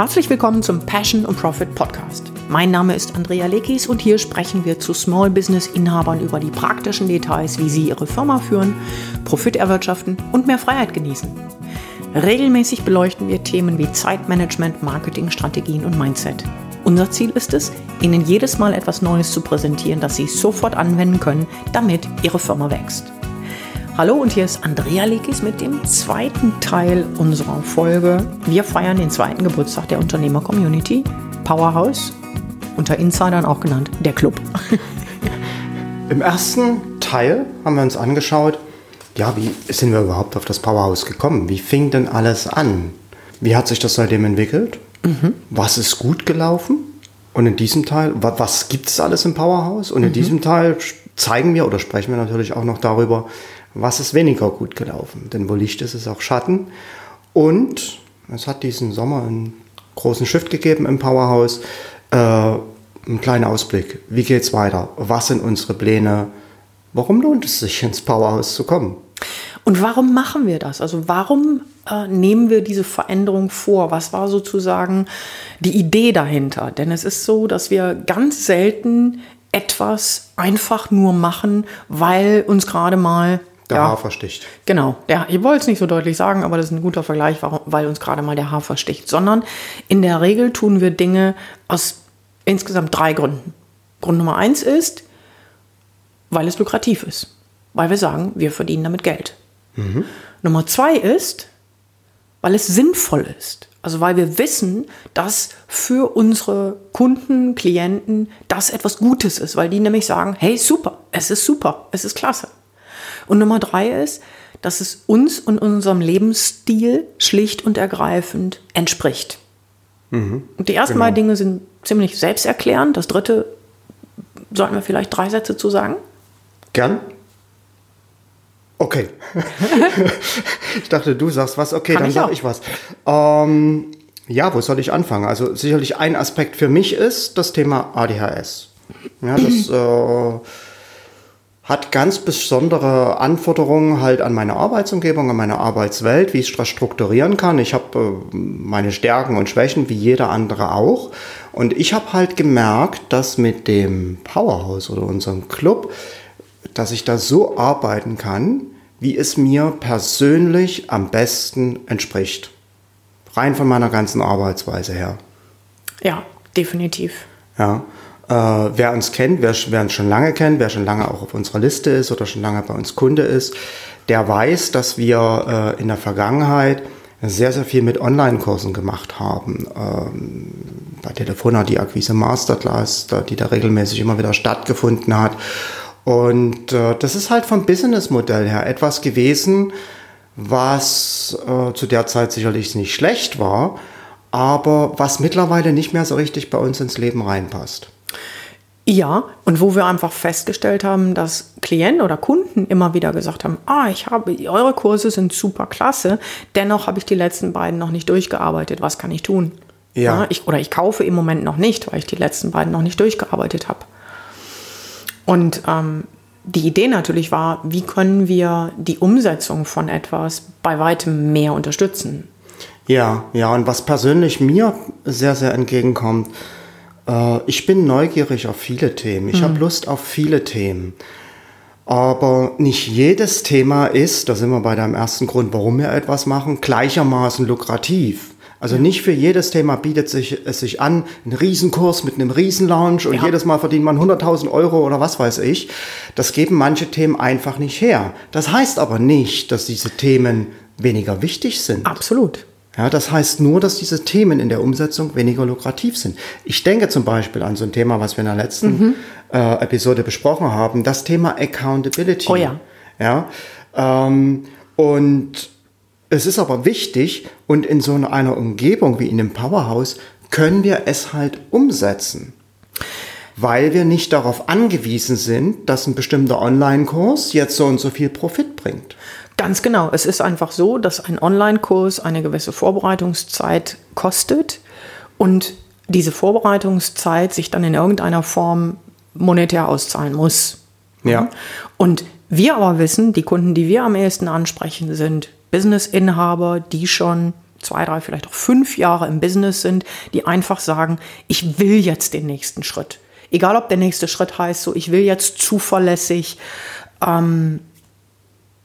Herzlich willkommen zum Passion und Profit Podcast. Mein Name ist Andrea Lekis und hier sprechen wir zu Small Business Inhabern über die praktischen Details, wie sie ihre Firma führen, Profit erwirtschaften und mehr Freiheit genießen. Regelmäßig beleuchten wir Themen wie Zeitmanagement, Marketingstrategien und Mindset. Unser Ziel ist es, Ihnen jedes Mal etwas Neues zu präsentieren, das Sie sofort anwenden können, damit Ihre Firma wächst. Hallo und hier ist Andrea Lekis mit dem zweiten Teil unserer Folge. Wir feiern den zweiten Geburtstag der Unternehmer-Community, Powerhouse, unter Insidern auch genannt der Club. Im ersten Teil haben wir uns angeschaut, ja, wie sind wir überhaupt auf das Powerhouse gekommen? Wie fing denn alles an? Wie hat sich das seitdem entwickelt? Mhm. Was ist gut gelaufen? Und in diesem Teil, was gibt es alles im Powerhouse? Und in mhm. diesem Teil zeigen wir oder sprechen wir natürlich auch noch darüber, was ist weniger gut gelaufen. Denn wo Licht ist, ist auch Schatten. Und es hat diesen Sommer einen großen Shift gegeben im Powerhouse. Äh, ein kleiner Ausblick. Wie geht es weiter? Was sind unsere Pläne? Warum lohnt es sich, ins Powerhouse zu kommen? Und warum machen wir das? Also warum äh, nehmen wir diese Veränderung vor? Was war sozusagen die Idee dahinter? Denn es ist so, dass wir ganz selten etwas einfach nur machen, weil uns gerade mal der ja, Hafer sticht. Genau. Der, ich wollte es nicht so deutlich sagen, aber das ist ein guter Vergleich, weil uns gerade mal der Hafer sticht. Sondern in der Regel tun wir Dinge aus insgesamt drei Gründen. Grund Nummer eins ist, weil es lukrativ ist. Weil wir sagen, wir verdienen damit Geld. Mhm. Nummer zwei ist, weil es sinnvoll ist. Also weil wir wissen, dass für unsere Kunden, Klienten das etwas Gutes ist, weil die nämlich sagen, hey, super, es ist super, es ist klasse. Und Nummer drei ist, dass es uns und unserem Lebensstil schlicht und ergreifend entspricht. Mhm, und die ersten genau. beiden Dinge sind ziemlich selbsterklärend. Das dritte sollten wir vielleicht drei Sätze zu sagen. Gern. Okay. ich dachte, du sagst was. Okay, Kann dann sage ich was. Ähm, ja, wo soll ich anfangen? Also sicherlich ein Aspekt für mich ist das Thema ADHS. Ja, das äh, hat ganz besondere Anforderungen halt an meine Arbeitsumgebung, an meine Arbeitswelt, wie ich das strukturieren kann. Ich habe äh, meine Stärken und Schwächen wie jeder andere auch. Und ich habe halt gemerkt, dass mit dem Powerhouse oder unserem Club, dass ich da so arbeiten kann, wie es mir persönlich am besten entspricht. Rein von meiner ganzen Arbeitsweise her. Ja, definitiv. Ja. Äh, wer uns kennt, wer, wer, uns schon lange kennt, wer schon lange auch auf unserer Liste ist oder schon lange bei uns Kunde ist, der weiß, dass wir äh, in der Vergangenheit sehr, sehr viel mit Online-Kursen gemacht haben. Ähm, bei Telefona die Akquise Masterclass, die da regelmäßig immer wieder stattgefunden hat. Und äh, das ist halt vom Businessmodell her etwas gewesen, was äh, zu der Zeit sicherlich nicht schlecht war, aber was mittlerweile nicht mehr so richtig bei uns ins Leben reinpasst. Ja, und wo wir einfach festgestellt haben, dass Klienten oder Kunden immer wieder gesagt haben, ah, ich habe, eure Kurse sind super klasse, dennoch habe ich die letzten beiden noch nicht durchgearbeitet, was kann ich tun? Ja. ja ich, oder ich kaufe im Moment noch nicht, weil ich die letzten beiden noch nicht durchgearbeitet habe. Und ähm, die Idee natürlich war, wie können wir die Umsetzung von etwas bei weitem mehr unterstützen? Ja, ja, und was persönlich mir sehr, sehr entgegenkommt, ich bin neugierig auf viele Themen. Ich mhm. habe Lust auf viele Themen. Aber nicht jedes Thema ist, da sind wir bei deinem ersten Grund, warum wir etwas machen, gleichermaßen lukrativ. Also nicht für jedes Thema bietet sich, es sich an, ein Riesenkurs mit einem Riesenlaunch und ja. jedes Mal verdient man 100.000 Euro oder was weiß ich. Das geben manche Themen einfach nicht her. Das heißt aber nicht, dass diese Themen weniger wichtig sind. Absolut. Ja, das heißt nur, dass diese Themen in der Umsetzung weniger lukrativ sind. Ich denke zum Beispiel an so ein Thema, was wir in der letzten mhm. äh, Episode besprochen haben, das Thema Accountability. Oh ja. Ja. Ähm, und es ist aber wichtig und in so einer Umgebung wie in dem Powerhouse können wir es halt umsetzen. Weil wir nicht darauf angewiesen sind, dass ein bestimmter Online-Kurs jetzt so und so viel Profit bringt. Ganz genau. Es ist einfach so, dass ein Online-Kurs eine gewisse Vorbereitungszeit kostet und diese Vorbereitungszeit sich dann in irgendeiner Form monetär auszahlen muss. Ja. Und wir aber wissen, die Kunden, die wir am ehesten ansprechen, sind Business-Inhaber, die schon zwei, drei, vielleicht auch fünf Jahre im Business sind, die einfach sagen, ich will jetzt den nächsten Schritt. Egal ob der nächste Schritt heißt, so ich will jetzt zuverlässig ähm,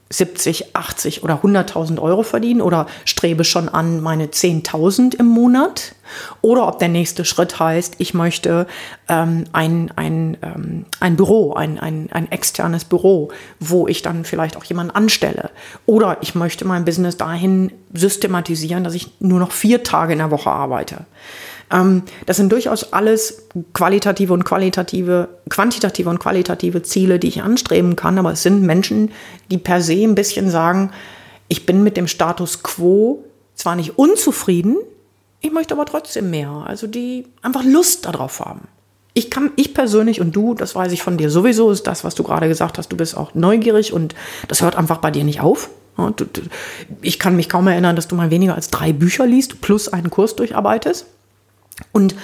70, 80 oder 100.000 Euro verdienen oder strebe schon an meine 10.000 im Monat. Oder ob der nächste Schritt heißt, ich möchte ähm, ein, ein, ähm, ein Büro, ein, ein, ein externes Büro, wo ich dann vielleicht auch jemanden anstelle. Oder ich möchte mein Business dahin systematisieren, dass ich nur noch vier Tage in der Woche arbeite. Ähm, das sind durchaus alles qualitative und qualitative, quantitative und qualitative Ziele, die ich anstreben kann. Aber es sind Menschen, die per se ein bisschen sagen, ich bin mit dem Status quo zwar nicht unzufrieden, ich möchte aber trotzdem mehr. Also die einfach Lust darauf haben. Ich kann, ich persönlich und du, das weiß ich von dir sowieso, ist das, was du gerade gesagt hast, du bist auch neugierig und das hört einfach bei dir nicht auf. Ich kann mich kaum erinnern, dass du mal weniger als drei Bücher liest plus einen Kurs durcharbeitest. Und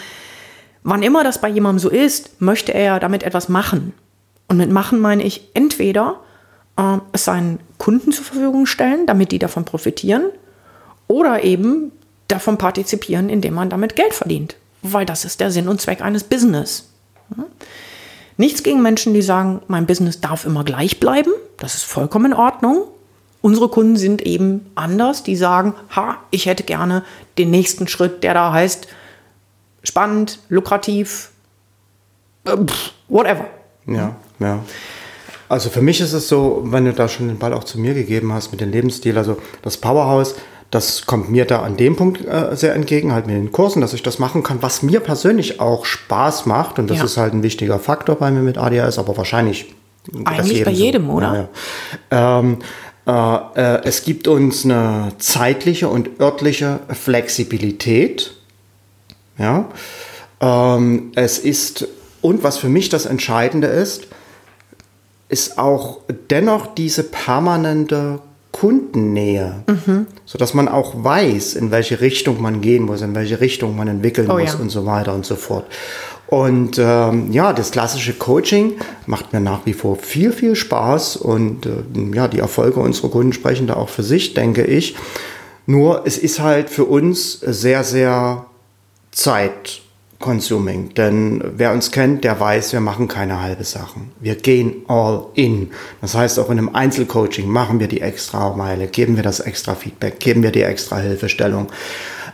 wann immer das bei jemandem so ist, möchte er damit etwas machen. Und mit machen meine ich entweder äh, es seinen Kunden zur Verfügung stellen, damit die davon profitieren, oder eben davon partizipieren, indem man damit Geld verdient. Weil das ist der Sinn und Zweck eines Business. Nichts gegen Menschen, die sagen, mein Business darf immer gleich bleiben. Das ist vollkommen in Ordnung. Unsere Kunden sind eben anders. Die sagen, ha, ich hätte gerne den nächsten Schritt, der da heißt, spannend, lukrativ, äh, whatever. Ja, ja. Also für mich ist es so, wenn du da schon den Ball auch zu mir gegeben hast mit dem Lebensstil, also das Powerhouse, das kommt mir da an dem Punkt äh, sehr entgegen, halt mit den Kursen, dass ich das machen kann, was mir persönlich auch Spaß macht. Und das ja. ist halt ein wichtiger Faktor bei mir mit ADHS, aber wahrscheinlich eigentlich jedem bei jedem, so. oder? Ja, ja. Ähm, äh, äh, es gibt uns eine zeitliche und örtliche Flexibilität. Ja? Ähm, es ist, und was für mich das Entscheidende ist, ist auch dennoch diese permanente Kundennähe, mhm. sodass man auch weiß, in welche Richtung man gehen muss, in welche Richtung man entwickeln oh, muss ja. und so weiter und so fort. Und ähm, ja, das klassische Coaching macht mir nach wie vor viel, viel Spaß und äh, ja, die Erfolge unserer Kunden sprechen da auch für sich, denke ich. Nur es ist halt für uns sehr, sehr Zeit consuming. Denn wer uns kennt, der weiß, wir machen keine halbe Sachen. Wir gehen all in. Das heißt, auch in einem Einzelcoaching machen wir die extra Meile, geben wir das extra Feedback, geben wir die extra Hilfestellung.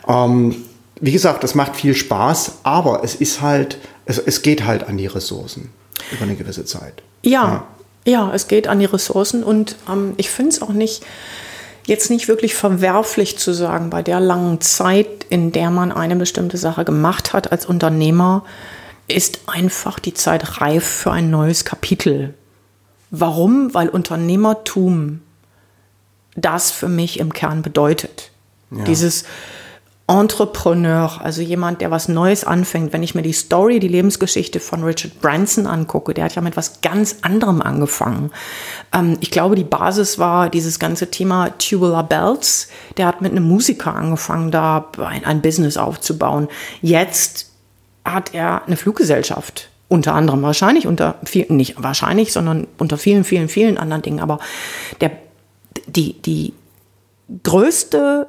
Ähm, wie gesagt, es macht viel Spaß, aber es ist halt, es, es geht halt an die Ressourcen über eine gewisse Zeit. Ja, ja, ja es geht an die Ressourcen und ähm, ich finde es auch nicht, jetzt nicht wirklich verwerflich zu sagen, bei der langen Zeit, in der man eine bestimmte Sache gemacht hat als Unternehmer, ist einfach die Zeit reif für ein neues Kapitel. Warum? Weil Unternehmertum das für mich im Kern bedeutet. Ja. Dieses Entrepreneur, also jemand, der was Neues anfängt. Wenn ich mir die Story, die Lebensgeschichte von Richard Branson angucke, der hat ja mit was ganz anderem angefangen. Ähm, ich glaube, die Basis war dieses ganze Thema Tubular Bells. Der hat mit einem Musiker angefangen, da ein, ein Business aufzubauen. Jetzt hat er eine Fluggesellschaft unter anderem wahrscheinlich unter vielen, nicht wahrscheinlich, sondern unter vielen, vielen, vielen anderen Dingen. Aber der, die, die größte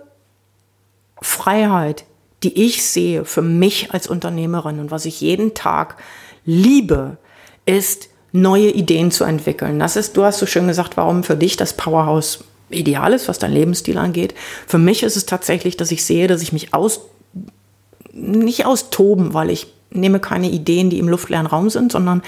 Freiheit, die ich sehe für mich als Unternehmerin und was ich jeden Tag liebe, ist neue Ideen zu entwickeln. Das ist, du hast so schön gesagt, warum für dich das Powerhouse ideal ist, was dein Lebensstil angeht. Für mich ist es tatsächlich, dass ich sehe, dass ich mich aus, nicht austoben, weil ich nehme keine Ideen, die im luftleeren Raum sind, sondern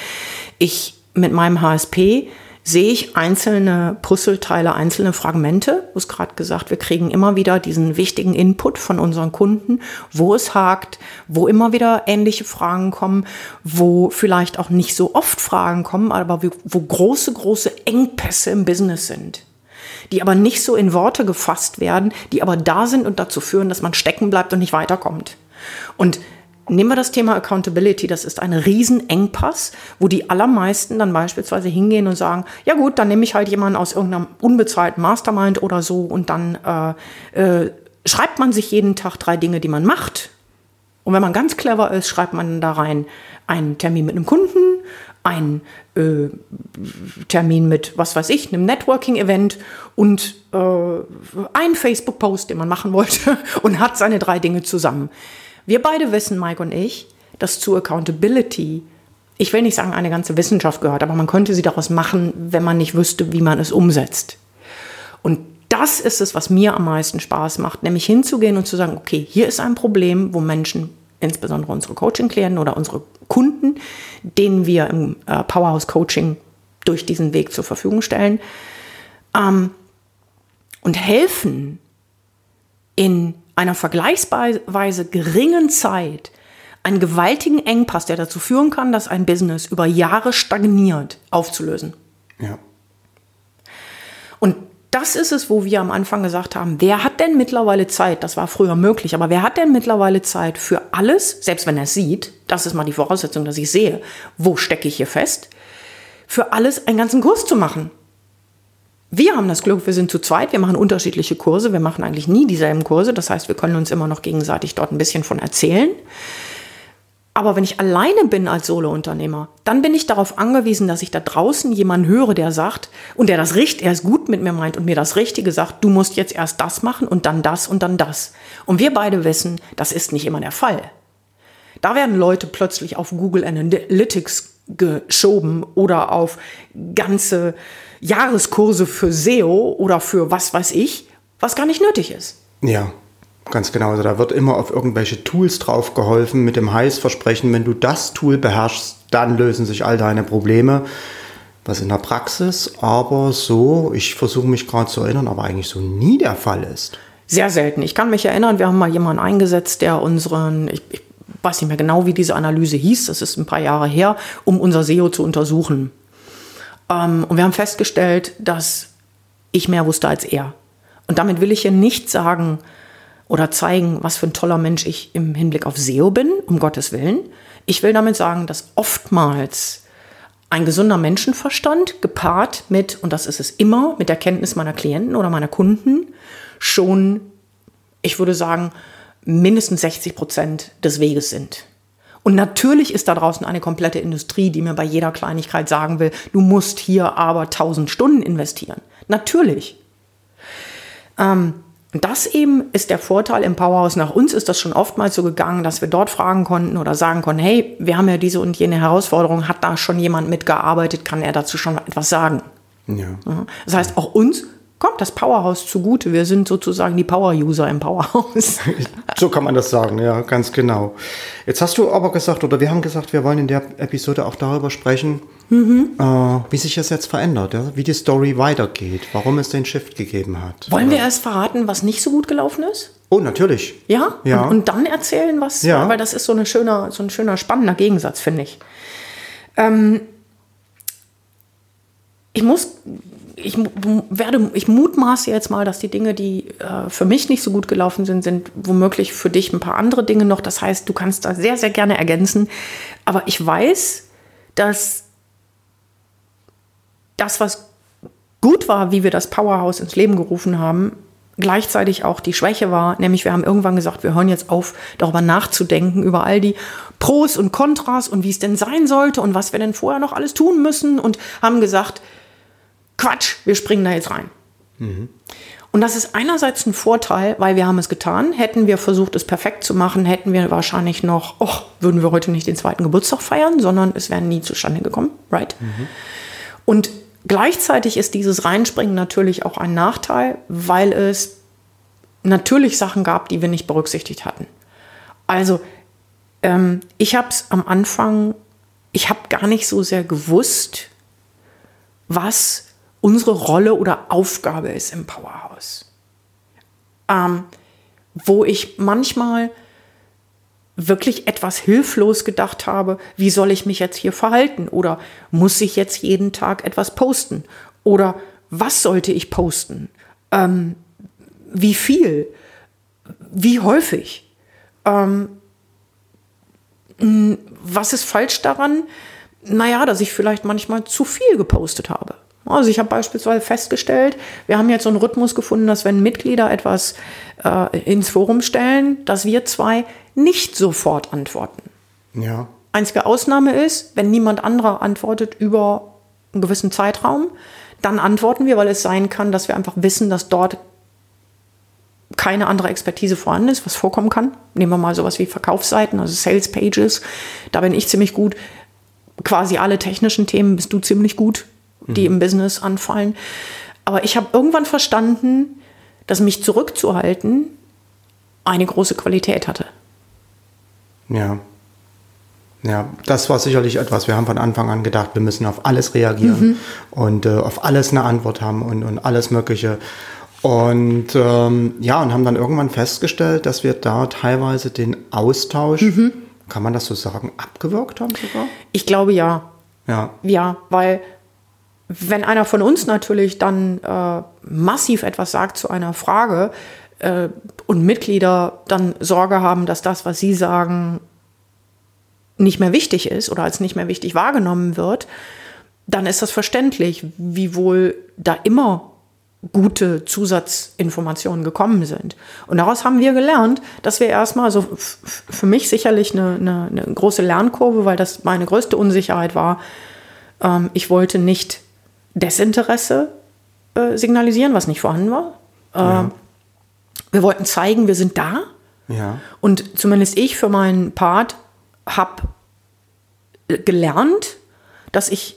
ich mit meinem HSP sehe ich einzelne Puzzleteile, einzelne Fragmente. Du hast gerade gesagt, wir kriegen immer wieder diesen wichtigen Input von unseren Kunden, wo es hakt, wo immer wieder ähnliche Fragen kommen, wo vielleicht auch nicht so oft Fragen kommen, aber wo große, große Engpässe im Business sind die aber nicht so in Worte gefasst werden, die aber da sind und dazu führen, dass man stecken bleibt und nicht weiterkommt. Und Nehmen wir das Thema Accountability, das ist ein Riesenengpass, wo die allermeisten dann beispielsweise hingehen und sagen, ja gut, dann nehme ich halt jemanden aus irgendeinem unbezahlten Mastermind oder so und dann äh, äh, schreibt man sich jeden Tag drei Dinge, die man macht. Und wenn man ganz clever ist, schreibt man da rein einen Termin mit einem Kunden, einen äh, Termin mit, was weiß ich, einem Networking-Event und äh, einen Facebook-Post, den man machen wollte und hat seine drei Dinge zusammen. Wir beide wissen, Mike und ich, dass zu Accountability, ich will nicht sagen, eine ganze Wissenschaft gehört, aber man könnte sie daraus machen, wenn man nicht wüsste, wie man es umsetzt. Und das ist es, was mir am meisten Spaß macht, nämlich hinzugehen und zu sagen, okay, hier ist ein Problem, wo Menschen, insbesondere unsere Coaching-Klienten oder unsere Kunden, denen wir im äh, Powerhouse Coaching durch diesen Weg zur Verfügung stellen, ähm, und helfen in einer vergleichsweise geringen Zeit einen gewaltigen Engpass, der dazu führen kann, dass ein Business über Jahre stagniert, aufzulösen. Ja. Und das ist es, wo wir am Anfang gesagt haben, wer hat denn mittlerweile Zeit, das war früher möglich, aber wer hat denn mittlerweile Zeit für alles, selbst wenn er es sieht, das ist mal die Voraussetzung, dass ich sehe, wo stecke ich hier fest, für alles einen ganzen Kurs zu machen. Wir haben das Glück, wir sind zu zweit, wir machen unterschiedliche Kurse, wir machen eigentlich nie dieselben Kurse, das heißt, wir können uns immer noch gegenseitig dort ein bisschen von erzählen. Aber wenn ich alleine bin als Solo-Unternehmer, dann bin ich darauf angewiesen, dass ich da draußen jemanden höre, der sagt und der das Recht, er ist gut mit mir meint und mir das Richtige sagt, du musst jetzt erst das machen und dann das und dann das. Und wir beide wissen, das ist nicht immer der Fall. Da werden Leute plötzlich auf Google Analytics geschoben oder auf ganze Jahreskurse für SEO oder für was weiß ich, was gar nicht nötig ist. Ja. Ganz genau. Also da wird immer auf irgendwelche Tools drauf geholfen mit dem Heißversprechen, wenn du das Tool beherrschst, dann lösen sich all deine Probleme. Was in der Praxis aber so, ich versuche mich gerade zu erinnern, aber eigentlich so nie der Fall ist. Sehr selten. Ich kann mich erinnern, wir haben mal jemanden eingesetzt, der unseren, ich, ich weiß nicht mehr genau, wie diese Analyse hieß, das ist ein paar Jahre her, um unser SEO zu untersuchen. Ähm, und wir haben festgestellt, dass ich mehr wusste als er. Und damit will ich hier nicht sagen, oder zeigen, was für ein toller Mensch ich im Hinblick auf SEO bin, um Gottes Willen. Ich will damit sagen, dass oftmals ein gesunder Menschenverstand gepaart mit, und das ist es immer, mit der Kenntnis meiner Klienten oder meiner Kunden schon, ich würde sagen, mindestens 60 Prozent des Weges sind. Und natürlich ist da draußen eine komplette Industrie, die mir bei jeder Kleinigkeit sagen will, du musst hier aber 1000 Stunden investieren. Natürlich. Ähm, das eben ist der Vorteil im Powerhouse. Nach uns ist das schon oftmals so gegangen, dass wir dort fragen konnten oder sagen konnten, hey, wir haben ja diese und jene Herausforderung, hat da schon jemand mitgearbeitet, kann er dazu schon etwas sagen? Ja. Das heißt, auch uns kommt das Powerhouse zugute. Wir sind sozusagen die Power-User im Powerhouse. so kann man das sagen, ja, ganz genau. Jetzt hast du aber gesagt, oder wir haben gesagt, wir wollen in der Episode auch darüber sprechen, mhm. äh, wie sich das jetzt verändert, ja? wie die Story weitergeht, warum es den Shift gegeben hat. Wollen wir erst verraten, was nicht so gut gelaufen ist? Oh, natürlich. Ja? ja. Und, und dann erzählen, was, ja. weil das ist so, eine schöner, so ein schöner, spannender Gegensatz, finde ich. Ähm, ich muss ich werde, ich mutmaße jetzt mal, dass die Dinge, die äh, für mich nicht so gut gelaufen sind, sind womöglich für dich ein paar andere Dinge noch. Das heißt, du kannst da sehr, sehr gerne ergänzen. Aber ich weiß, dass das, was gut war, wie wir das Powerhouse ins Leben gerufen haben, gleichzeitig auch die Schwäche war, nämlich wir haben irgendwann gesagt, wir hören jetzt auf, darüber nachzudenken, über all die Pros und Kontras und wie es denn sein sollte und was wir denn vorher noch alles tun müssen und haben gesagt, Quatsch, wir springen da jetzt rein. Mhm. Und das ist einerseits ein Vorteil, weil wir haben es getan. Hätten wir versucht, es perfekt zu machen, hätten wir wahrscheinlich noch, oh, würden wir heute nicht den zweiten Geburtstag feiern, sondern es wäre nie zustande gekommen, right? Mhm. Und gleichzeitig ist dieses Reinspringen natürlich auch ein Nachteil, weil es natürlich Sachen gab, die wir nicht berücksichtigt hatten. Also, ähm, ich habe es am Anfang, ich habe gar nicht so sehr gewusst, was unsere Rolle oder Aufgabe ist im Powerhouse. Ähm, wo ich manchmal wirklich etwas hilflos gedacht habe, wie soll ich mich jetzt hier verhalten? Oder muss ich jetzt jeden Tag etwas posten? Oder was sollte ich posten? Ähm, wie viel? Wie häufig? Ähm, was ist falsch daran? Naja, dass ich vielleicht manchmal zu viel gepostet habe. Also ich habe beispielsweise festgestellt, wir haben jetzt so einen Rhythmus gefunden, dass wenn Mitglieder etwas äh, ins Forum stellen, dass wir zwei nicht sofort antworten. Ja. Einzige Ausnahme ist, wenn niemand anderer antwortet über einen gewissen Zeitraum, dann antworten wir, weil es sein kann, dass wir einfach wissen, dass dort keine andere Expertise vorhanden ist, was vorkommen kann. Nehmen wir mal sowas wie Verkaufsseiten, also Sales Pages. Da bin ich ziemlich gut. Quasi alle technischen Themen bist du ziemlich gut, die mhm. im Business anfallen. Aber ich habe irgendwann verstanden, dass mich zurückzuhalten eine große Qualität hatte. Ja. Ja, das war sicherlich etwas. Wir haben von Anfang an gedacht, wir müssen auf alles reagieren mhm. und äh, auf alles eine Antwort haben und, und alles Mögliche. Und ähm, ja, und haben dann irgendwann festgestellt, dass wir da teilweise den Austausch, mhm. kann man das so sagen, abgewirkt haben sogar? Ich glaube ja. Ja. Ja, weil wenn einer von uns natürlich dann äh, massiv etwas sagt zu einer Frage äh, und Mitglieder dann Sorge haben, dass das, was sie sagen, nicht mehr wichtig ist oder als nicht mehr wichtig wahrgenommen wird, dann ist das verständlich, wie wohl da immer gute Zusatzinformationen gekommen sind. Und daraus haben wir gelernt, dass wir erstmal, also für mich sicherlich eine, eine, eine, große Lernkurve, weil das meine größte Unsicherheit war. Ähm, ich wollte nicht Desinteresse äh, signalisieren, was nicht vorhanden war. Äh, ja. Wir wollten zeigen, wir sind da. Ja. Und zumindest ich für meinen Part habe gelernt, dass ich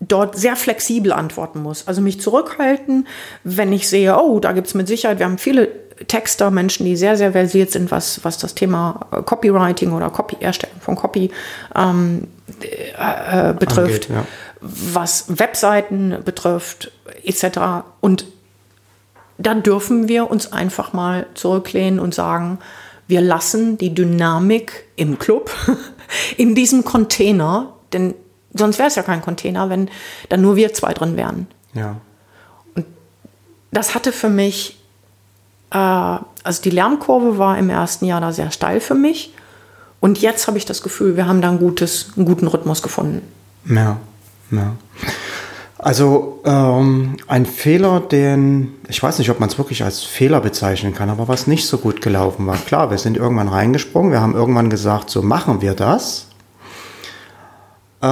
dort sehr flexibel antworten muss. Also mich zurückhalten, wenn ich sehe, oh, da gibt es mit Sicherheit, wir haben viele Texter, Menschen, die sehr, sehr versiert sind, was, was das Thema äh, Copywriting oder Copy, Erstellung von Copy ähm, äh, äh, betrifft, Angeht, ja. Was Webseiten betrifft, etc. Und dann dürfen wir uns einfach mal zurücklehnen und sagen, wir lassen die Dynamik im Club, in diesem Container, denn sonst wäre es ja kein Container, wenn dann nur wir zwei drin wären. Ja. Und das hatte für mich, äh, also die Lärmkurve war im ersten Jahr da sehr steil für mich. Und jetzt habe ich das Gefühl, wir haben da ein gutes, einen guten Rhythmus gefunden. Ja, ja. Also ähm, ein Fehler, den ich weiß nicht, ob man es wirklich als Fehler bezeichnen kann, aber was nicht so gut gelaufen war. Klar, wir sind irgendwann reingesprungen, wir haben irgendwann gesagt, so machen wir das. Äh,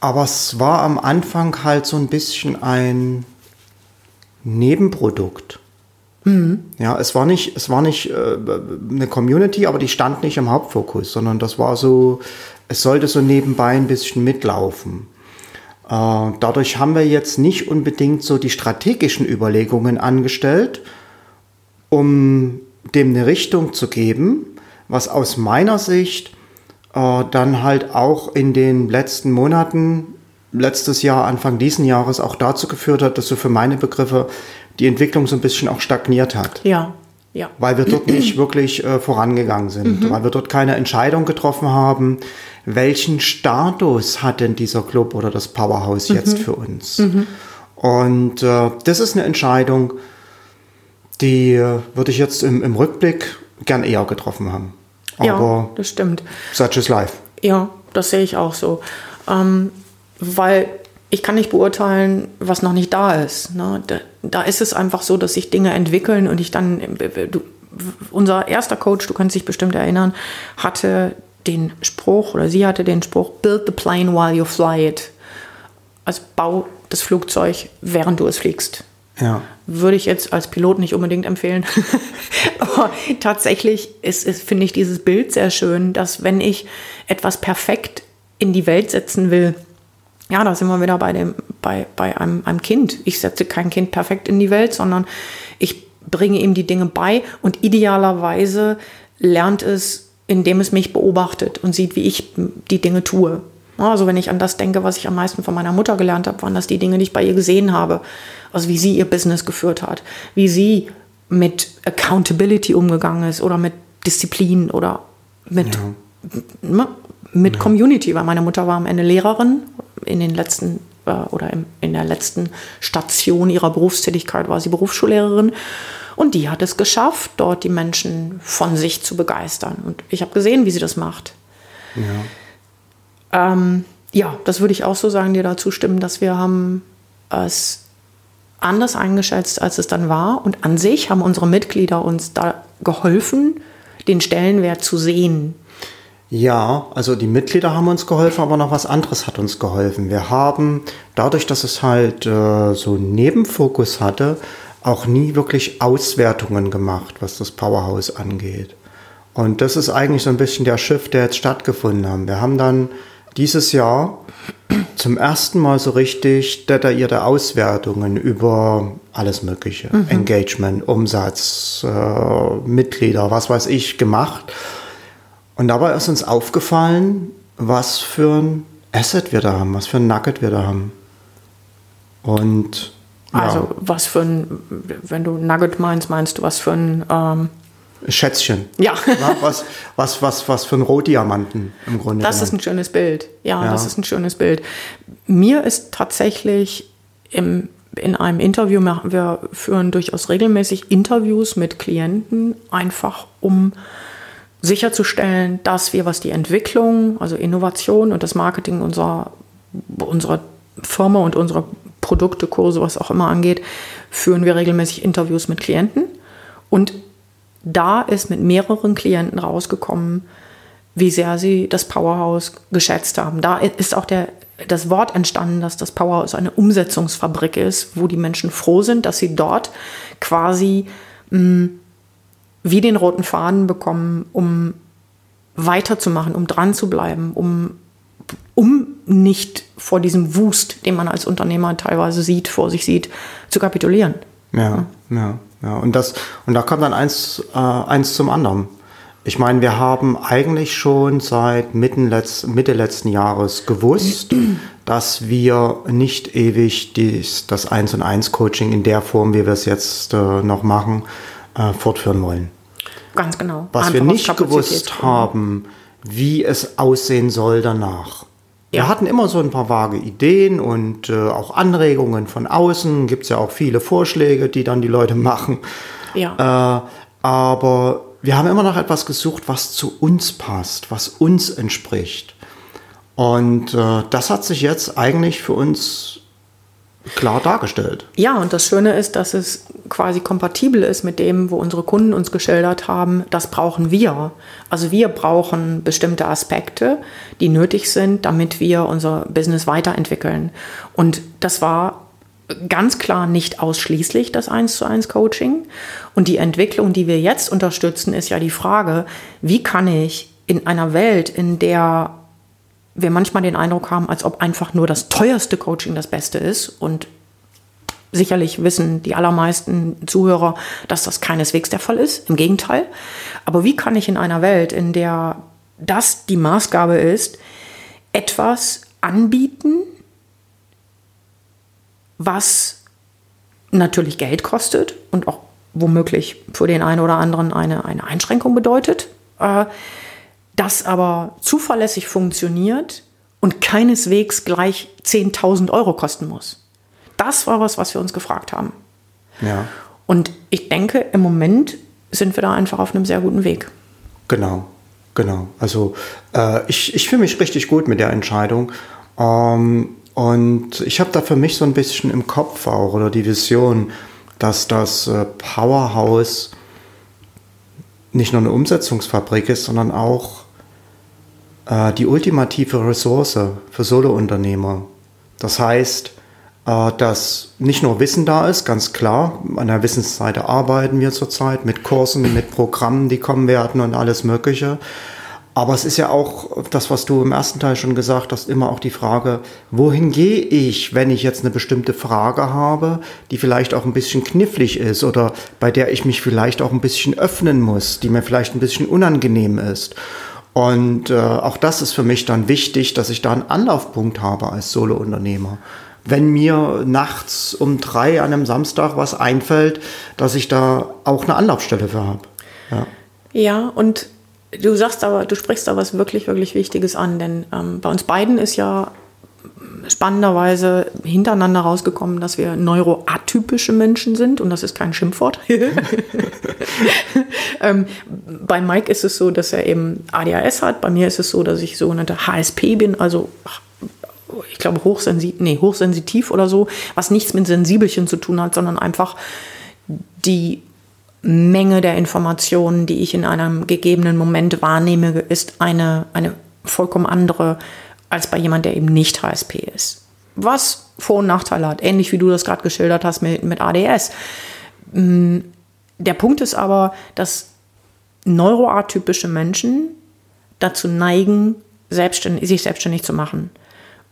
aber es war am Anfang halt so ein bisschen ein Nebenprodukt. Mhm. Ja, es war nicht, es war nicht äh, eine Community, aber die stand nicht im Hauptfokus, sondern das war so, es sollte so nebenbei ein bisschen mitlaufen. Äh, dadurch haben wir jetzt nicht unbedingt so die strategischen Überlegungen angestellt, um dem eine Richtung zu geben, was aus meiner Sicht äh, dann halt auch in den letzten Monaten, letztes Jahr, Anfang diesen Jahres auch dazu geführt hat, dass so für meine Begriffe die Entwicklung so ein bisschen auch stagniert hat. Ja. Ja. Weil wir dort nicht wirklich äh, vorangegangen sind, mhm. weil wir dort keine Entscheidung getroffen haben, welchen Status hat denn dieser Club oder das Powerhouse mhm. jetzt für uns? Mhm. Und äh, das ist eine Entscheidung, die äh, würde ich jetzt im, im, Rückblick gern eher getroffen haben. Aber ja, das stimmt. Such is life. Ja, das sehe ich auch so. Ähm, weil ich kann nicht beurteilen, was noch nicht da ist. Ne? Da, ist es einfach so, dass sich Dinge entwickeln und ich dann, du, unser erster Coach, du kannst dich bestimmt erinnern, hatte den Spruch oder sie hatte den Spruch, build the plane while you fly it. Also bau das Flugzeug, während du es fliegst. Ja. Würde ich jetzt als Pilot nicht unbedingt empfehlen. Aber tatsächlich ist, ist, finde ich dieses Bild sehr schön, dass wenn ich etwas perfekt in die Welt setzen will, ja, da sind wir wieder bei, dem, bei, bei einem, einem Kind. Ich setze kein Kind perfekt in die Welt, sondern ich bringe ihm die Dinge bei und idealerweise lernt es indem es mich beobachtet und sieht, wie ich die Dinge tue. Also wenn ich an das denke, was ich am meisten von meiner Mutter gelernt habe, waren das die Dinge, die ich bei ihr gesehen habe. Also wie sie ihr Business geführt hat, wie sie mit Accountability umgegangen ist oder mit Disziplin oder mit, ja. mit ja. Community, weil meine Mutter war am Ende Lehrerin. In den letzten äh, oder in der letzten Station ihrer Berufstätigkeit war sie Berufsschullehrerin. Und die hat es geschafft, dort die Menschen von sich zu begeistern. Und ich habe gesehen, wie sie das macht. Ja. Ähm, Ja, das würde ich auch so sagen, dir dazu stimmen, dass wir haben es anders eingeschätzt, als es dann war. Und an sich haben unsere Mitglieder uns da geholfen, den Stellenwert zu sehen. Ja, also die Mitglieder haben uns geholfen, aber noch was anderes hat uns geholfen. Wir haben dadurch, dass es halt äh, so einen Nebenfokus hatte, auch nie wirklich Auswertungen gemacht, was das Powerhouse angeht. Und das ist eigentlich so ein bisschen der Shift, der jetzt stattgefunden hat. Wir haben dann dieses Jahr zum ersten Mal so richtig detaillierte Auswertungen über alles Mögliche. Mhm. Engagement, Umsatz, äh, Mitglieder, was weiß ich, gemacht. Und dabei ist uns aufgefallen, was für ein Asset wir da haben, was für ein Nugget wir da haben. Und ja. also was für ein, wenn du Nugget meinst, meinst du was für ein ähm Schätzchen. Ja. was, was, was, was für ein Rohdiamanten im Grunde. Das genommen. ist ein schönes Bild. Ja, ja, das ist ein schönes Bild. Mir ist tatsächlich im, in einem Interview, wir führen durchaus regelmäßig Interviews mit Klienten, einfach um sicherzustellen, dass wir, was die Entwicklung, also Innovation und das Marketing unserer, unserer Firma und unserer Produkte, Kurse, was auch immer angeht, führen wir regelmäßig Interviews mit Klienten. Und da ist mit mehreren Klienten rausgekommen, wie sehr sie das Powerhouse geschätzt haben. Da ist auch der, das Wort entstanden, dass das Powerhouse eine Umsetzungsfabrik ist, wo die Menschen froh sind, dass sie dort quasi mh, mm, wie den roten Faden bekommen, um weiterzumachen, um dran zu bleiben, um, um nicht vor diesem Wust, den man als Unternehmer teilweise sieht, vor sich sieht, zu kapitulieren. Ja, ja. Ja, und, das, und da kommt dann eins, äh, eins zum anderen. Ich meine, wir haben eigentlich schon seit Mitte, letz, Mitte letzten Jahres gewusst, dass wir nicht ewig dies, das 1 und 1 Coaching in der Form, wie wir es jetzt äh, noch machen, äh, fortführen wollen. Ganz genau. Was wir nicht gewusst haben, wie es aussehen soll danach. Wir hatten immer so ein paar vage Ideen und äh, auch Anregungen von außen. Gibt es ja auch viele Vorschläge, die dann die Leute machen. Ja. Äh, aber wir haben immer noch etwas gesucht, was zu uns passt, was uns entspricht. Und äh, das hat sich jetzt eigentlich für uns klar dargestellt. Ja, und das Schöne ist, dass es quasi kompatibel ist mit dem, wo unsere Kunden uns geschildert haben, das brauchen wir. Also wir brauchen bestimmte Aspekte, die nötig sind, damit wir unser Business weiterentwickeln. Und das war ganz klar nicht ausschließlich das 1 zu 1 Coaching. Und die Entwicklung, die wir jetzt unterstützen, ist ja die Frage, wie kann ich in einer Welt, in der wir manchmal den Eindruck haben, als ob einfach nur das teuerste Coaching das Beste ist. Und sicherlich wissen die allermeisten Zuhörer, dass das keineswegs der Fall ist. Im Gegenteil. Aber wie kann ich in einer Welt, in der das die Maßgabe ist, etwas anbieten, was natürlich Geld kostet und auch womöglich für den einen oder anderen eine, eine Einschränkung bedeutet, äh, das aber zuverlässig funktioniert und keineswegs gleich 10.000 Euro kosten muss. Das war was, was wir uns gefragt haben. Ja. Und ich denke, im Moment sind wir da einfach auf einem sehr guten Weg. Genau, genau. Also äh, ich, ich fühle mich richtig gut mit der Entscheidung. Ähm, und ich habe da für mich so ein bisschen im Kopf auch oder die Vision, dass das äh, Powerhouse nicht nur eine Umsetzungsfabrik ist, sondern auch äh, die ultimative Ressource für Solo-Unternehmer. Das heißt, äh, dass nicht nur Wissen da ist, ganz klar. An der Wissensseite arbeiten wir zurzeit mit Kursen, mit Programmen, die kommen werden und alles Mögliche. Aber es ist ja auch das, was du im ersten Teil schon gesagt hast, immer auch die Frage, wohin gehe ich, wenn ich jetzt eine bestimmte Frage habe, die vielleicht auch ein bisschen knifflig ist oder bei der ich mich vielleicht auch ein bisschen öffnen muss, die mir vielleicht ein bisschen unangenehm ist. Und äh, auch das ist für mich dann wichtig, dass ich da einen Anlaufpunkt habe als Solo-Unternehmer. Wenn mir nachts um drei an einem Samstag was einfällt, dass ich da auch eine Anlaufstelle für habe. Ja. ja, und du sagst aber, du sprichst da was wirklich, wirklich Wichtiges an, denn ähm, bei uns beiden ist ja spannenderweise hintereinander rausgekommen, dass wir neuroatypische Menschen sind und das ist kein Schimpfwort. ähm, bei Mike ist es so, dass er eben ADHS hat. Bei mir ist es so, dass ich sogenannte HSP bin, also ich glaube, hochsensitiv, nee, hochsensitiv oder so, was nichts mit Sensibelchen zu tun hat, sondern einfach die Menge der Informationen, die ich in einem gegebenen Moment wahrnehme, ist eine, eine vollkommen andere als bei jemand, der eben nicht HSP ist. Was Vor- und Nachteile hat, ähnlich wie du das gerade geschildert hast mit, mit ADS. Mm, der Punkt ist aber, dass neuroatypische Menschen dazu neigen, selbstständig, sich selbstständig zu machen,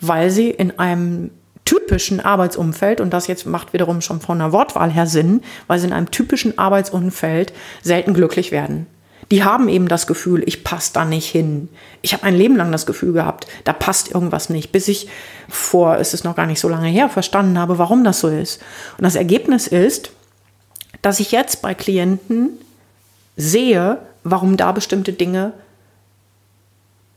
weil sie in einem typischen Arbeitsumfeld, und das jetzt macht wiederum schon von der Wortwahl her Sinn, weil sie in einem typischen Arbeitsumfeld selten glücklich werden. Die haben eben das Gefühl, ich passe da nicht hin. Ich habe ein Leben lang das Gefühl gehabt, da passt irgendwas nicht, bis ich vor, es ist noch gar nicht so lange her, verstanden habe, warum das so ist. Und das Ergebnis ist, dass ich jetzt bei Klienten sehe, warum da bestimmte Dinge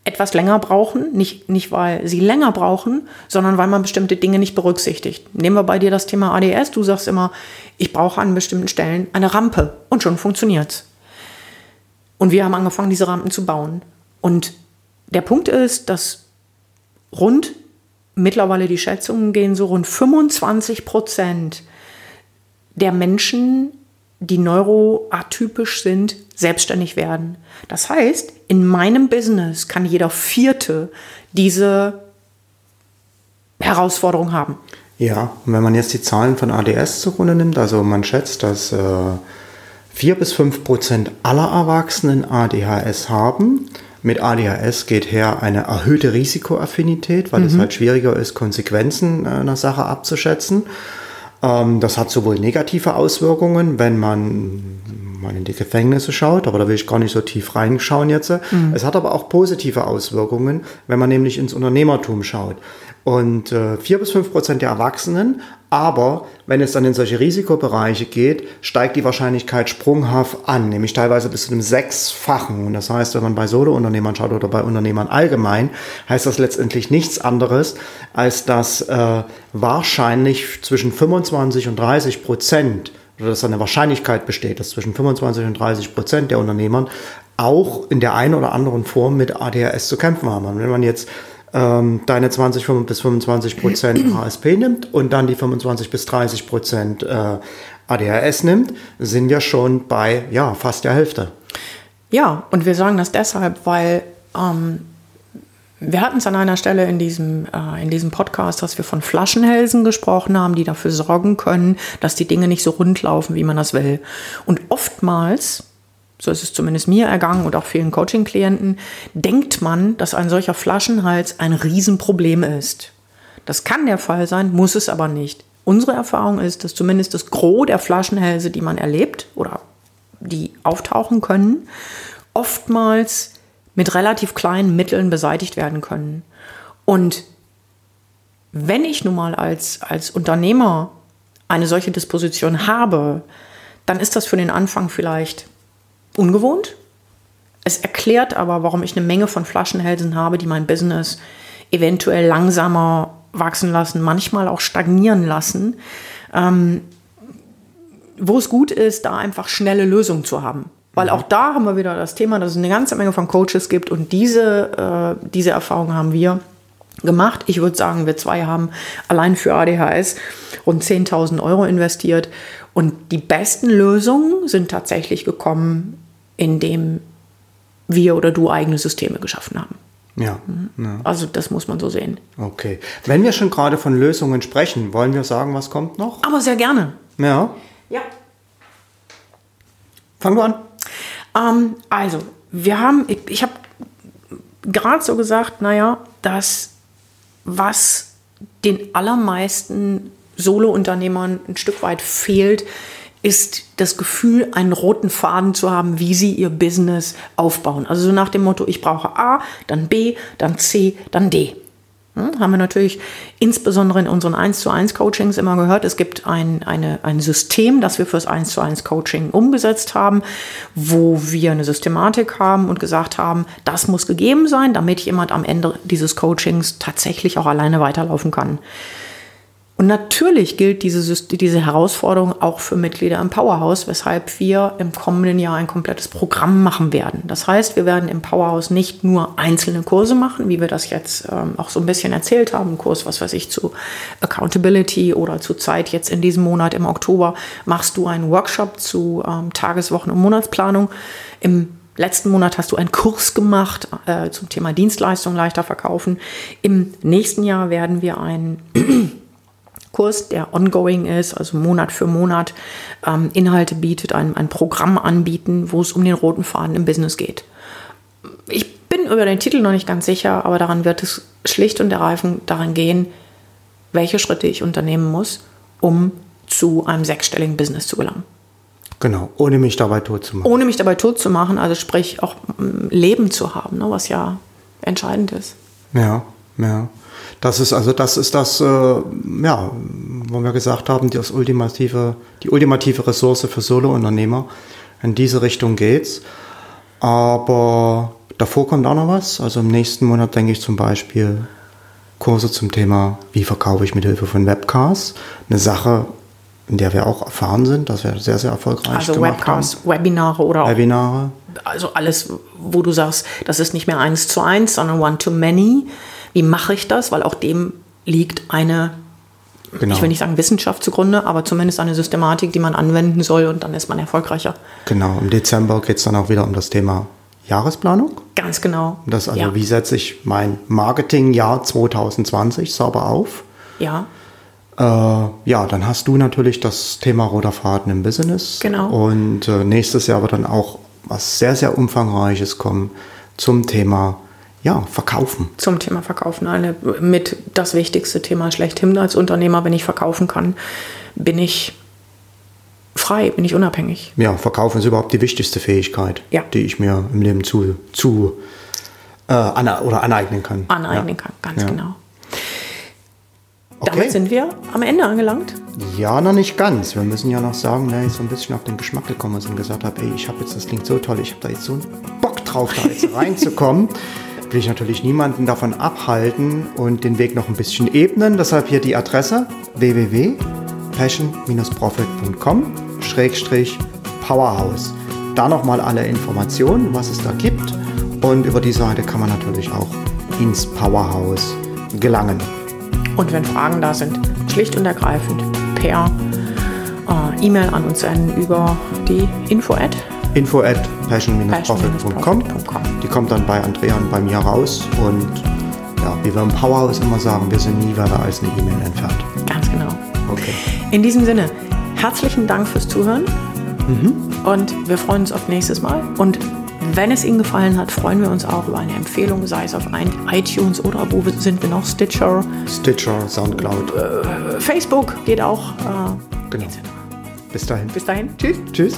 etwas länger brauchen, nicht, nicht weil sie länger brauchen, sondern weil man bestimmte Dinge nicht berücksichtigt. Nehmen wir bei dir das Thema ADS, du sagst immer, ich brauche an bestimmten Stellen eine Rampe und schon funktioniert's. Und wir haben angefangen, diese Rampen zu bauen. Und der Punkt ist, dass rund, mittlerweile die Schätzungen gehen so rund 25 Prozent der Menschen, die neuroatypisch sind, selbstständig werden. Das heißt, in meinem Business kann jeder Vierte diese Herausforderung haben. Ja, und wenn man jetzt die Zahlen von ADS zugrunde nimmt, also man schätzt, dass äh, 4 bis 5 Prozent aller Erwachsenen ADHS haben. Mit ADHS geht her eine erhöhte Risikoaffinität, weil mhm. es halt schwieriger ist, Konsequenzen äh, einer Sache abzuschätzen. Ähm, das hat sowohl negative Auswirkungen, wenn man mal in die Gefängnisse schaut, aber da will ich gar nicht so tief reinschauen jetzt. Mhm. Es hat aber auch positive Auswirkungen, wenn man nämlich ins Unternehmertum schaut. Und äh, 4 bis 5 Prozent der Erwachsenen, aber wenn es dann in solche Risikobereiche geht, steigt die Wahrscheinlichkeit sprunghaft an, nämlich teilweise bis zu einem Sechsfachen. Und das heißt, wenn man bei Solo-Unternehmern schaut oder bei Unternehmern allgemein, heißt das letztendlich nichts anderes, als dass äh, wahrscheinlich zwischen 25 und 30 Prozent oder dass eine Wahrscheinlichkeit besteht, dass zwischen 25 und 30 Prozent der Unternehmern auch in der einen oder anderen Form mit ADHS zu kämpfen haben. Und wenn man jetzt ähm, deine 20 bis 25 Prozent HSP nimmt und dann die 25 bis 30 Prozent äh, ADHS nimmt, sind wir schon bei ja, fast der Hälfte. Ja, und wir sagen das deshalb, weil ähm, wir hatten es an einer Stelle in diesem, äh, in diesem Podcast, dass wir von Flaschenhälsen gesprochen haben, die dafür sorgen können, dass die Dinge nicht so rund laufen, wie man das will. Und oftmals, so ist es zumindest mir ergangen und auch vielen Coaching-Klienten, denkt man, dass ein solcher Flaschenhals ein Riesenproblem ist. Das kann der Fall sein, muss es aber nicht. Unsere Erfahrung ist, dass zumindest das Gros der Flaschenhälse, die man erlebt oder die auftauchen können, oftmals mit relativ kleinen Mitteln beseitigt werden können. Und wenn ich nun mal als, als Unternehmer eine solche Disposition habe, dann ist das für den Anfang vielleicht ungewohnt. Es erklärt aber, warum ich eine Menge von Flaschenhälsen habe, die mein Business eventuell langsamer wachsen lassen, manchmal auch stagnieren lassen. Ähm, wo es gut ist, da einfach schnelle Lösungen zu haben. Weil mhm. auch da haben wir wieder das Thema, dass es eine ganze Menge von Coaches gibt und diese, äh, diese Erfahrung haben wir gemacht. Ich würde sagen, wir zwei haben allein für ADHS rund 10.000 Euro investiert. Und die besten Lösungen sind tatsächlich gekommen, indem wir oder du eigene Systeme geschaffen haben. Ja, mhm. ja. Also das muss man so sehen. Okay. Wenn wir schon gerade von Lösungen sprechen, wollen wir sagen, was kommt noch? Aber sehr gerne. Ja. Ja. Fang du an. Ähm, also, wir haben, ich, ich habe gerade so gesagt, naja, das, was den allermeisten Solo-Unternehmern ein Stück weit fehlt, ist das Gefühl, einen roten Faden zu haben, wie sie ihr Business aufbauen. Also so nach dem Motto, ich brauche A, dann B, dann C, dann D. Hm, haben wir natürlich insbesondere in unseren 1 zu 1 Coachings immer gehört. Es gibt ein, eine, ein System, das wir fürs 1 zu 1 Coaching umgesetzt haben, wo wir eine Systematik haben und gesagt haben, das muss gegeben sein, damit jemand am Ende dieses Coachings tatsächlich auch alleine weiterlaufen kann. Und natürlich gilt diese, diese Herausforderung auch für Mitglieder im Powerhouse, weshalb wir im kommenden Jahr ein komplettes Programm machen werden. Das heißt, wir werden im Powerhouse nicht nur einzelne Kurse machen, wie wir das jetzt ähm, auch so ein bisschen erzählt haben. Kurs, was weiß ich, zu Accountability oder zu Zeit jetzt in diesem Monat im Oktober machst du einen Workshop zu ähm, Tageswochen- und Monatsplanung. Im letzten Monat hast du einen Kurs gemacht äh, zum Thema Dienstleistung leichter verkaufen. Im nächsten Jahr werden wir einen Kurs, der ongoing ist, also Monat für Monat ähm, Inhalte bietet, ein, ein Programm anbieten, wo es um den roten Faden im Business geht. Ich bin über den Titel noch nicht ganz sicher, aber daran wird es schlicht und ergreifend daran gehen, welche Schritte ich unternehmen muss, um zu einem sechsstelligen Business zu gelangen. Genau, ohne mich dabei tot zu machen. Ohne mich dabei tot zu machen, also sprich auch mm, Leben zu haben, ne, was ja entscheidend ist. Ja, ja. Das ist also das ist das, äh, ja, wo wir gesagt haben, das ultimative, die ultimative Ressource für Solo-Unternehmer. In diese Richtung geht's. Aber davor kommt auch noch was. Also im nächsten Monat denke ich zum Beispiel Kurse zum Thema, wie verkaufe ich mit Hilfe von Webcasts. Eine Sache, in der wir auch erfahren sind, dass wir sehr, sehr erfolgreich also gemacht Webcasts, haben. Webinare oder auch Webinare. Also alles, wo du sagst, das ist nicht mehr eins zu eins, sondern one to many. Wie mache ich das? Weil auch dem liegt eine, genau. ich will nicht sagen Wissenschaft zugrunde, aber zumindest eine Systematik, die man anwenden soll und dann ist man erfolgreicher. Genau, im Dezember geht es dann auch wieder um das Thema Jahresplanung. Ganz genau. Das also, ja. wie setze ich mein Marketingjahr 2020 sauber auf? Ja. Äh, ja, dann hast du natürlich das Thema roter Faden im Business. Genau. Und äh, nächstes Jahr wird dann auch was sehr, sehr Umfangreiches kommen zum Thema ja, verkaufen. Zum Thema Verkaufen. Eine, mit das wichtigste Thema schlechthin als Unternehmer, wenn ich verkaufen kann, bin ich frei, bin ich unabhängig. Ja, verkaufen ist überhaupt die wichtigste Fähigkeit, ja. die ich mir im Leben zu, zu äh, ana oder aneignen kann. Aneignen ja. kann, ganz ja. genau. Okay. Damit sind wir am Ende angelangt. Ja, noch nicht ganz. Wir müssen ja noch sagen, wer ich so ein bisschen auf den Geschmack gekommen ist und gesagt habe, ey, ich habe jetzt, das klingt so toll, ich habe da jetzt so einen Bock drauf, da jetzt reinzukommen. Will ich natürlich niemanden davon abhalten und den Weg noch ein bisschen ebnen. Deshalb hier die Adresse www.passion-profit.com-powerhouse. Da nochmal alle Informationen, was es da gibt. Und über die Seite kann man natürlich auch ins Powerhouse gelangen. Und wenn Fragen da sind, schlicht und ergreifend per äh, E-Mail an uns senden über die Info-Ad info at passion-profit.com. Die kommt dann bei Andrea und bei mir raus und ja, wie wir im Powerhouse immer sagen, wir sind nie weiter als eine E-Mail entfernt. Ganz genau. Okay. In diesem Sinne, herzlichen Dank fürs Zuhören mhm. und wir freuen uns auf nächstes Mal und wenn es Ihnen gefallen hat, freuen wir uns auch über eine Empfehlung, sei es auf iTunes oder wo sind wir noch? Stitcher. Stitcher, Soundcloud. Äh, Facebook geht auch. Äh, genau. Bis dahin. Bis dahin. Tschüss. Tschüss.